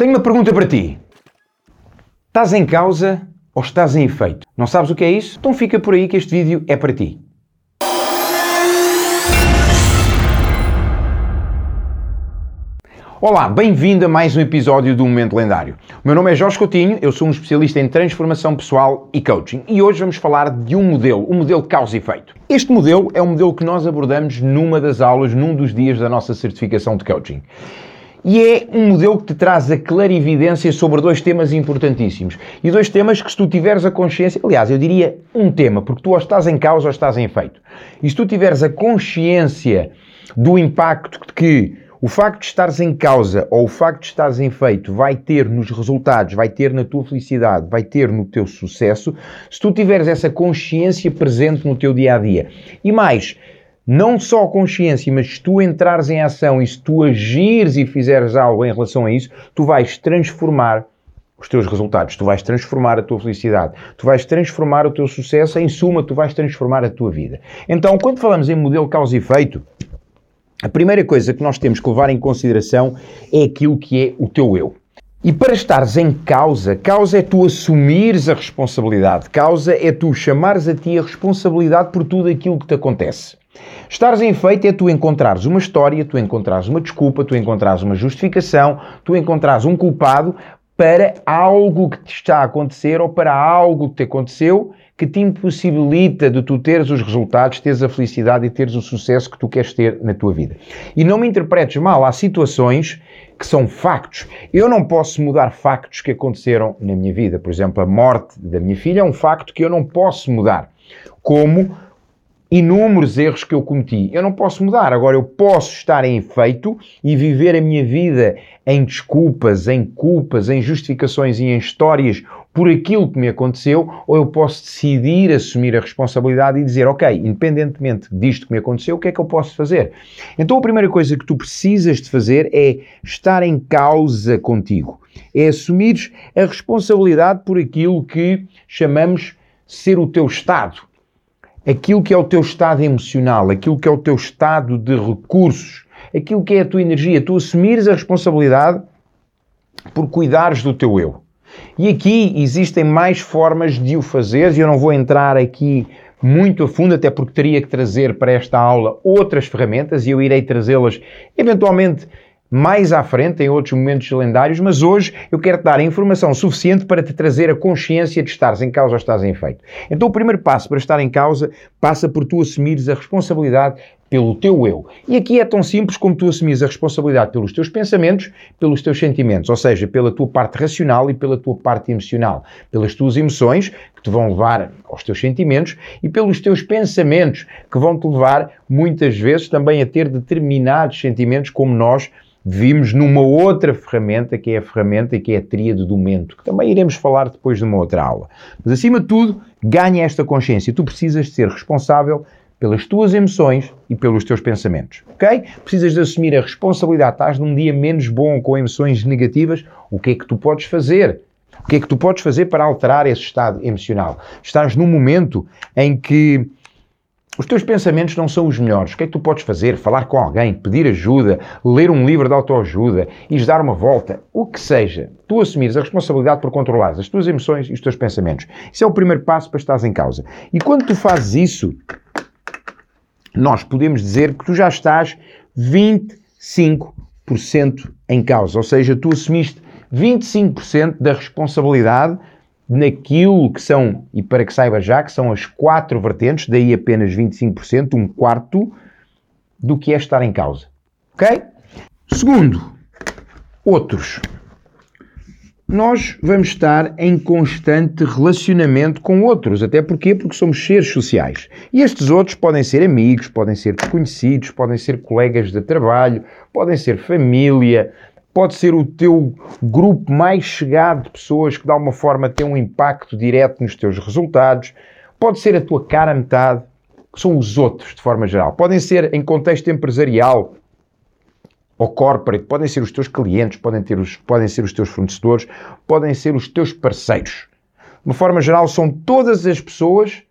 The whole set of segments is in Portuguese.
Tenho uma pergunta para ti. Estás em causa ou estás em efeito? Não sabes o que é isso? Então fica por aí que este vídeo é para ti. Olá, bem-vindo a mais um episódio do Momento Lendário. O meu nome é Jorge Coutinho, eu sou um especialista em transformação pessoal e coaching e hoje vamos falar de um modelo, o um modelo causa e efeito. Este modelo é um modelo que nós abordamos numa das aulas, num dos dias da nossa certificação de coaching. E é um modelo que te traz a clarividência sobre dois temas importantíssimos. E dois temas que, se tu tiveres a consciência, aliás, eu diria um tema, porque tu ou estás em causa ou estás em efeito. E se tu tiveres a consciência do impacto que o facto de estares em causa ou o facto de estares em efeito vai ter nos resultados, vai ter na tua felicidade, vai ter no teu sucesso, se tu tiveres essa consciência presente no teu dia a dia. E mais, não só consciência, mas se tu entrares em ação e se tu agires e fizeres algo em relação a isso, tu vais transformar os teus resultados, tu vais transformar a tua felicidade, tu vais transformar o teu sucesso, em suma, tu vais transformar a tua vida. Então, quando falamos em modelo causa e efeito, a primeira coisa que nós temos que levar em consideração é aquilo que é o teu eu. E para estares em causa, causa é tu assumires a responsabilidade, causa é tu chamares a ti a responsabilidade por tudo aquilo que te acontece. Estares em feito é tu encontrares uma história, tu encontrares uma desculpa, tu encontrares uma justificação, tu encontrares um culpado para algo que te está a acontecer ou para algo que te aconteceu que te impossibilita de tu teres os resultados, teres a felicidade e teres o sucesso que tu queres ter na tua vida. E não me interpretes mal, há situações que são factos. Eu não posso mudar factos que aconteceram na minha vida. Por exemplo, a morte da minha filha é um facto que eu não posso mudar. Como inúmeros erros que eu cometi. Eu não posso mudar. Agora, eu posso estar em efeito e viver a minha vida em desculpas, em culpas, em justificações e em histórias por aquilo que me aconteceu, ou eu posso decidir assumir a responsabilidade e dizer, ok, independentemente disto que me aconteceu, o que é que eu posso fazer? Então, a primeira coisa que tu precisas de fazer é estar em causa contigo. É assumir a responsabilidade por aquilo que chamamos ser o teu estado aquilo que é o teu estado emocional, aquilo que é o teu estado de recursos, aquilo que é a tua energia, tu assumires a responsabilidade por cuidares do teu eu. E aqui existem mais formas de o fazer, e eu não vou entrar aqui muito a fundo, até porque teria que trazer para esta aula outras ferramentas e eu irei trazê-las eventualmente mais à frente, em outros momentos lendários, mas hoje eu quero te dar a informação suficiente para te trazer a consciência de estares em causa ou estás em efeito. Então o primeiro passo para estar em causa passa por tu assumires a responsabilidade pelo teu eu. E aqui é tão simples como tu assumires a responsabilidade pelos teus pensamentos, pelos teus sentimentos, ou seja, pela tua parte racional e pela tua parte emocional, pelas tuas emoções que te vão levar aos teus sentimentos e pelos teus pensamentos que vão te levar muitas vezes também a ter determinados sentimentos como nós vimos numa outra ferramenta, que é a ferramenta que é a tríade do mento, que também iremos falar depois de uma outra aula. Mas, acima de tudo, ganha esta consciência. Tu precisas de ser responsável pelas tuas emoções e pelos teus pensamentos, ok? Precisas de assumir a responsabilidade. Estás num dia menos bom com emoções negativas, o que é que tu podes fazer? O que é que tu podes fazer para alterar esse estado emocional? Estás num momento em que os teus pensamentos não são os melhores. O que é que tu podes fazer? Falar com alguém, pedir ajuda, ler um livro de autoajuda, ires dar uma volta, o que seja. Tu assumires a responsabilidade por controlar as tuas emoções e os teus pensamentos. Isso é o primeiro passo para estares em causa. E quando tu fazes isso, nós podemos dizer que tu já estás 25% em causa. Ou seja, tu assumiste 25% da responsabilidade naquilo que são, e para que saiba já, que são as quatro vertentes, daí apenas 25%, um quarto, do que é estar em causa. Ok? Segundo, outros. Nós vamos estar em constante relacionamento com outros. Até porquê? Porque somos seres sociais. E estes outros podem ser amigos, podem ser desconhecidos, podem ser colegas de trabalho, podem ser família, pode ser o teu grupo mais chegado de pessoas que de alguma forma têm um impacto direto nos teus resultados, pode ser a tua cara metade, que são os outros de forma geral. Podem ser em contexto empresarial ou corporate, podem ser os teus clientes, podem, ter os, podem ser os teus fornecedores, podem ser os teus parceiros. De uma forma geral, são todas as pessoas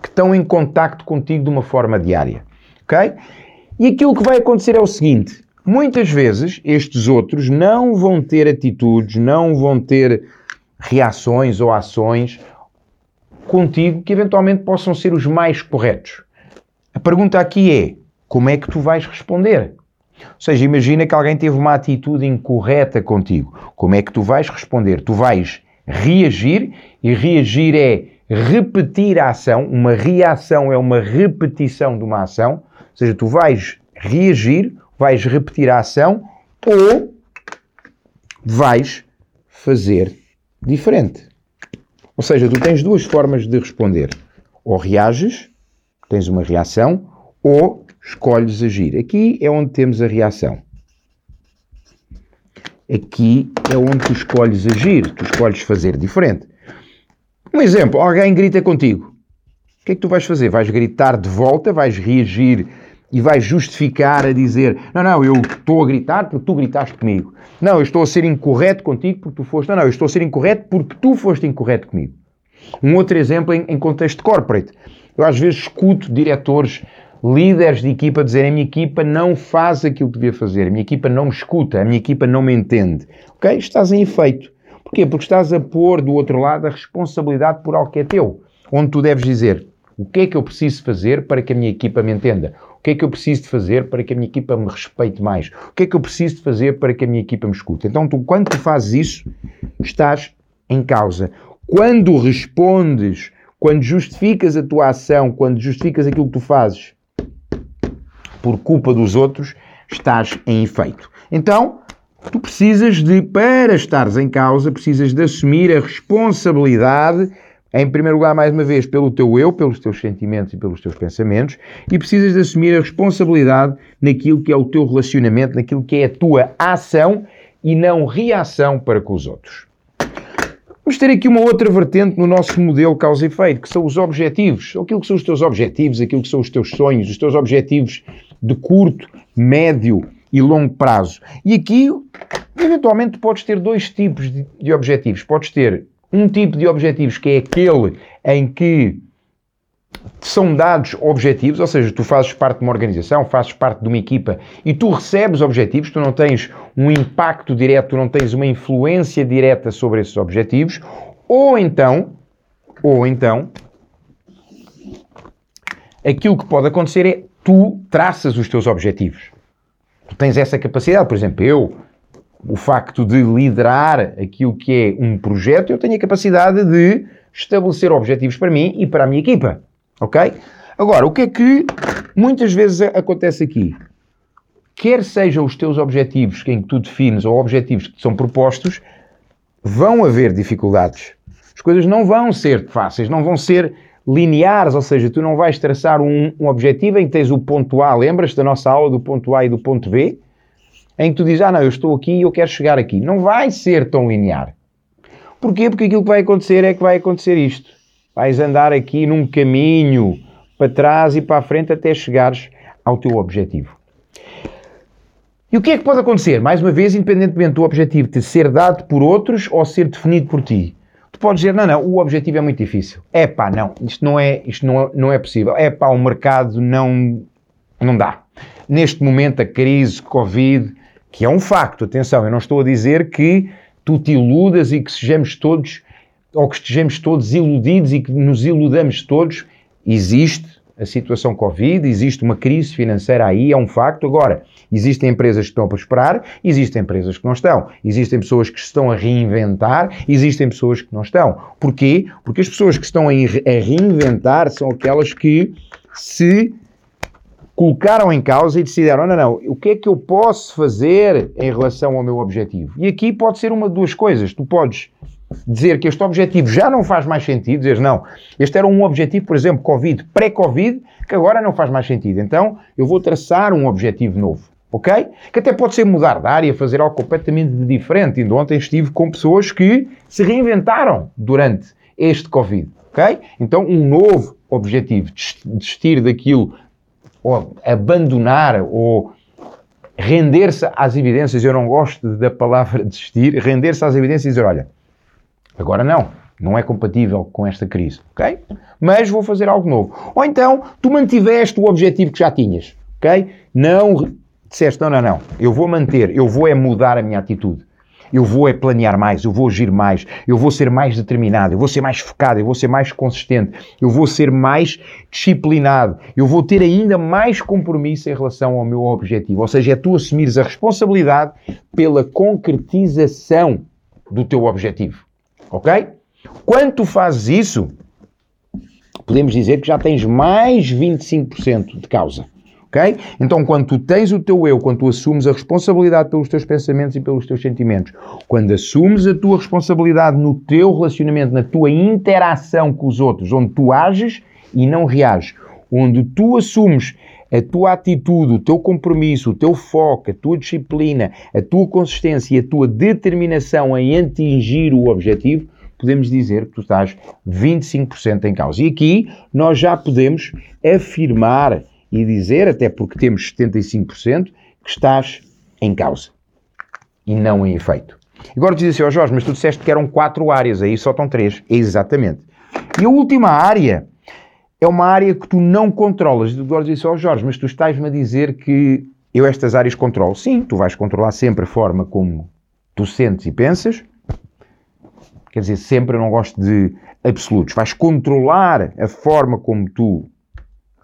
que estão em contacto contigo de uma forma diária. Ok? E aquilo que vai acontecer é o seguinte: muitas vezes estes outros não vão ter atitudes, não vão ter reações ou ações contigo que eventualmente possam ser os mais corretos. A pergunta aqui é: como é que tu vais responder? Ou seja, imagina que alguém teve uma atitude incorreta contigo. Como é que tu vais responder? Tu vais reagir e reagir é repetir a ação. Uma reação é uma repetição de uma ação. Ou seja, tu vais reagir, vais repetir a ação ou vais fazer diferente. Ou seja, tu tens duas formas de responder. Ou reages, tens uma reação, ou escolhes agir. Aqui é onde temos a reação. Aqui é onde tu escolhes agir, tu escolhes fazer diferente. Um exemplo, alguém grita contigo. O que é que tu vais fazer? Vais gritar de volta, vais reagir e vais justificar a dizer: Não, não, eu estou a gritar porque tu gritaste comigo. Não, eu estou a ser incorreto contigo porque tu foste. Não, não, eu estou a ser incorreto porque tu foste incorreto comigo. Um outro exemplo em, em contexto corporate. Eu às vezes escuto diretores líderes de equipa dizerem a minha equipa não faz aquilo que devia fazer, a minha equipa não me escuta, a minha equipa não me entende. Ok? Estás em efeito. Porquê? Porque estás a pôr do outro lado a responsabilidade por algo que é teu. Onde tu deves dizer o que é que eu preciso fazer para que a minha equipa me entenda? Que é que eu preciso de fazer para que a minha equipa me respeite mais? O que é que eu preciso de fazer para que a minha equipa me escute? Então, tu, quando tu fazes isso, estás em causa. Quando respondes, quando justificas a tua ação, quando justificas aquilo que tu fazes por culpa dos outros, estás em efeito. Então, tu precisas de, para estares em causa, precisas de assumir a responsabilidade, em primeiro lugar, mais uma vez, pelo teu eu, pelos teus sentimentos e pelos teus pensamentos, e precisas de assumir a responsabilidade naquilo que é o teu relacionamento, naquilo que é a tua ação e não reação para com os outros. Vamos ter aqui uma outra vertente no nosso modelo causa e efeito, que são os objetivos. Aquilo que são os teus objetivos, aquilo que são os teus sonhos, os teus objetivos de curto, médio e longo prazo. E aqui, eventualmente, podes ter dois tipos de, de objetivos. Podes ter um tipo de objetivos que é aquele em que são dados objetivos, ou seja, tu fazes parte de uma organização, fazes parte de uma equipa e tu recebes objetivos, tu não tens um impacto direto, tu não tens uma influência direta sobre esses objetivos, ou então, ou então, aquilo que pode acontecer é tu traças os teus objetivos. Tu tens essa capacidade, por exemplo, eu, o facto de liderar aquilo que é um projeto, eu tenho a capacidade de estabelecer objetivos para mim e para a minha equipa. Ok? Agora, o que é que muitas vezes acontece aqui? Quer sejam os teus objetivos em que tu defines ou objetivos que te são propostos, vão haver dificuldades. As coisas não vão ser fáceis, não vão ser lineares, ou seja, tu não vais traçar um, um objetivo em que tens o ponto A, lembras da nossa aula do ponto A e do ponto B? Em que tu dizes, ah não, eu estou aqui e eu quero chegar aqui. Não vai ser tão linear. Porquê? Porque aquilo que vai acontecer é que vai acontecer isto. Vais andar aqui num caminho para trás e para a frente até chegares ao teu objetivo. E o que é que pode acontecer? Mais uma vez, independentemente do objetivo de ser dado por outros ou ser definido por ti. Tu podes dizer, não, não, o objetivo é muito difícil. É pá, não, isto não é, isto não, não é possível. É pá, o mercado não, não dá. Neste momento, a crise, Covid, que é um facto, atenção, eu não estou a dizer que tu te iludas e que sejamos todos ou que estejamos todos iludidos e que nos iludamos todos, existe a situação Covid, existe uma crise financeira aí, é um facto. Agora, existem empresas que estão a prosperar, existem empresas que não estão. Existem pessoas que estão a reinventar, existem pessoas que não estão. Porquê? Porque as pessoas que estão a reinventar são aquelas que se colocaram em causa e decidiram, não, não, o que é que eu posso fazer em relação ao meu objetivo? E aqui pode ser uma de duas coisas. Tu podes dizer que este objetivo já não faz mais sentido, dizer não, este era um objetivo, por exemplo, Covid, pré-Covid, que agora não faz mais sentido. Então, eu vou traçar um objetivo novo, ok? Que até pode ser mudar de área, fazer algo completamente diferente. Ainda ontem estive com pessoas que se reinventaram durante este Covid, ok? Então, um novo objetivo, desistir daquilo, ou abandonar, ou render-se às evidências, eu não gosto da palavra desistir, render-se às evidências e dizer, olha, Agora não, não é compatível com esta crise, ok? Mas vou fazer algo novo. Ou então, tu mantiveste o objetivo que já tinhas, ok? Não disseste, não, não, não, eu vou manter, eu vou é mudar a minha atitude. Eu vou é planear mais, eu vou agir mais, eu vou ser mais determinado, eu vou ser mais focado, eu vou ser mais consistente, eu vou ser mais disciplinado, eu vou ter ainda mais compromisso em relação ao meu objetivo. Ou seja, é tu assumires a responsabilidade pela concretização do teu objetivo. Ok? Quando tu fazes isso, podemos dizer que já tens mais 25% de causa. Ok? Então, quando tu tens o teu eu, quando tu assumes a responsabilidade pelos teus pensamentos e pelos teus sentimentos, quando assumes a tua responsabilidade no teu relacionamento, na tua interação com os outros, onde tu ages e não reages, onde tu assumes a tua atitude, o teu compromisso, o teu foco, a tua disciplina, a tua consistência e a tua determinação em atingir o objetivo, podemos dizer que tu estás 25% em causa. E aqui nós já podemos afirmar e dizer, até porque temos 75%, que estás em causa e não em efeito. Agora diz assim, ó oh Jorge, mas tu disseste que eram quatro áreas, aí só estão três. Exatamente. E a última área é uma área que tu não controlas. Agora diz assim, ó oh Jorge, mas tu estás-me a dizer que eu estas áreas controlo. Sim, tu vais controlar sempre a forma como tu sentes e pensas. Quer dizer, sempre eu não gosto de absolutos. Vais controlar a forma como tu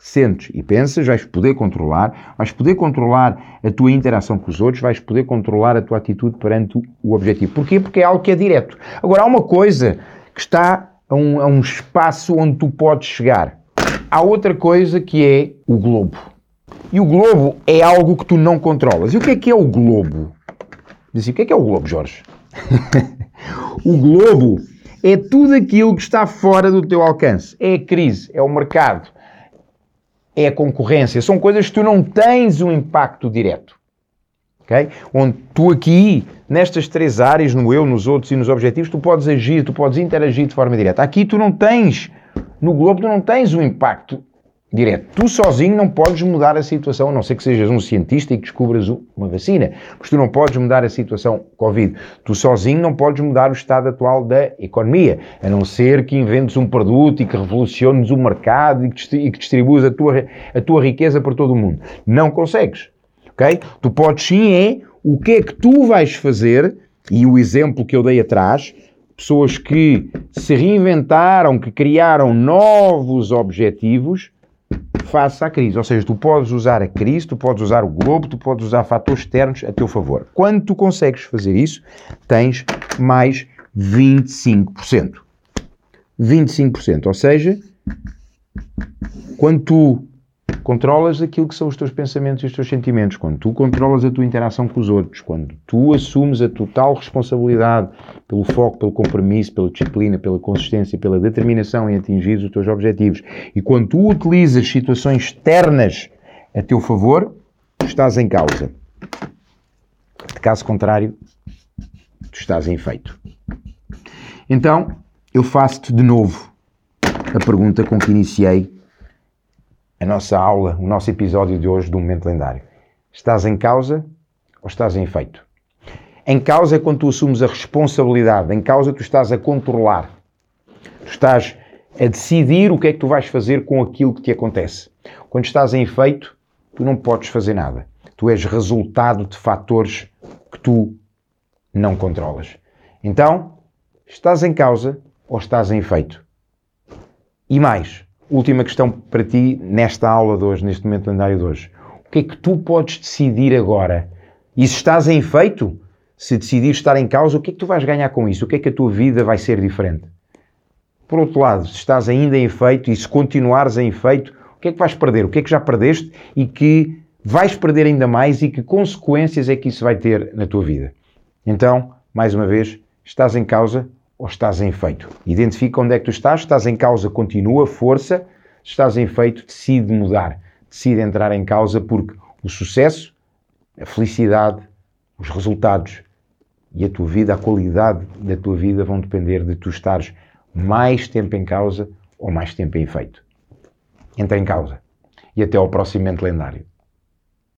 sentes e pensas, vais poder controlar, vais poder controlar a tua interação com os outros, vais poder controlar a tua atitude perante o objetivo. Porquê? Porque é algo que é direto. Agora, há uma coisa que está a um, a um espaço onde tu podes chegar. Há outra coisa que é o globo. E o globo é algo que tu não controlas. E o que é que é o globo? Diz assim, o que é que é o globo, Jorge? o globo é tudo aquilo que está fora do teu alcance. É a crise, é o mercado, é a concorrência. São coisas que tu não tens um impacto direto. Okay? Onde tu aqui, nestas três áreas, no eu, nos outros e nos objetivos, tu podes agir, tu podes interagir de forma direta. Aqui tu não tens, no globo tu não tens um impacto direto. Tu sozinho não podes mudar a situação, a não ser que sejas um cientista e que descubras uma vacina, mas tu não podes mudar a situação Covid. Tu sozinho não podes mudar o estado atual da economia, a não ser que inventes um produto e que revoluciones o mercado e que distribuas a tua, a tua riqueza por todo o mundo. Não consegues. Ok? Tu podes sim é o que é que tu vais fazer, e o exemplo que eu dei atrás, pessoas que se reinventaram, que criaram novos objetivos, face à crise. Ou seja, tu podes usar a crise, tu podes usar o globo, tu podes usar fatores externos a teu favor. Quando tu consegues fazer isso, tens mais 25%. 25%. Ou seja, quando tu controlas aquilo que são os teus pensamentos e os teus sentimentos, quando tu controlas a tua interação com os outros, quando tu assumes a total responsabilidade pelo foco, pelo compromisso, pela disciplina, pela consistência, pela determinação em atingir os teus objetivos, e quando tu utilizas situações externas a teu favor, estás em causa. De caso contrário, tu estás em feito. Então, eu faço-te de novo a pergunta com que iniciei a nossa aula, o nosso episódio de hoje do Momento Lendário. Estás em causa ou estás em feito? Em causa é quando tu assumes a responsabilidade, em causa tu estás a controlar. Tu estás a decidir o que é que tu vais fazer com aquilo que te acontece. Quando estás em efeito, tu não podes fazer nada. Tu és resultado de fatores que tu não controlas. Então, estás em causa ou estás em efeito? E mais, última questão para ti nesta aula de hoje, neste momento lendário de hoje. O que é que tu podes decidir agora? E se estás em feito, se decidir estar em causa, o que é que tu vais ganhar com isso? O que é que a tua vida vai ser diferente? Por outro lado, se estás ainda em feito e se continuares em feito, o que é que vais perder? O que é que já perdeste e que vais perder ainda mais e que consequências é que isso vai ter na tua vida? Então, mais uma vez, estás em causa, ou estás em feito? Identifica onde é que tu estás, estás em causa, continua, força, estás em feito, decide mudar, decide entrar em causa porque o sucesso, a felicidade, os resultados e a tua vida, a qualidade da tua vida vão depender de tu estares mais tempo em causa ou mais tempo em feito. Entra em causa. E até ao próximo Mente Lendário.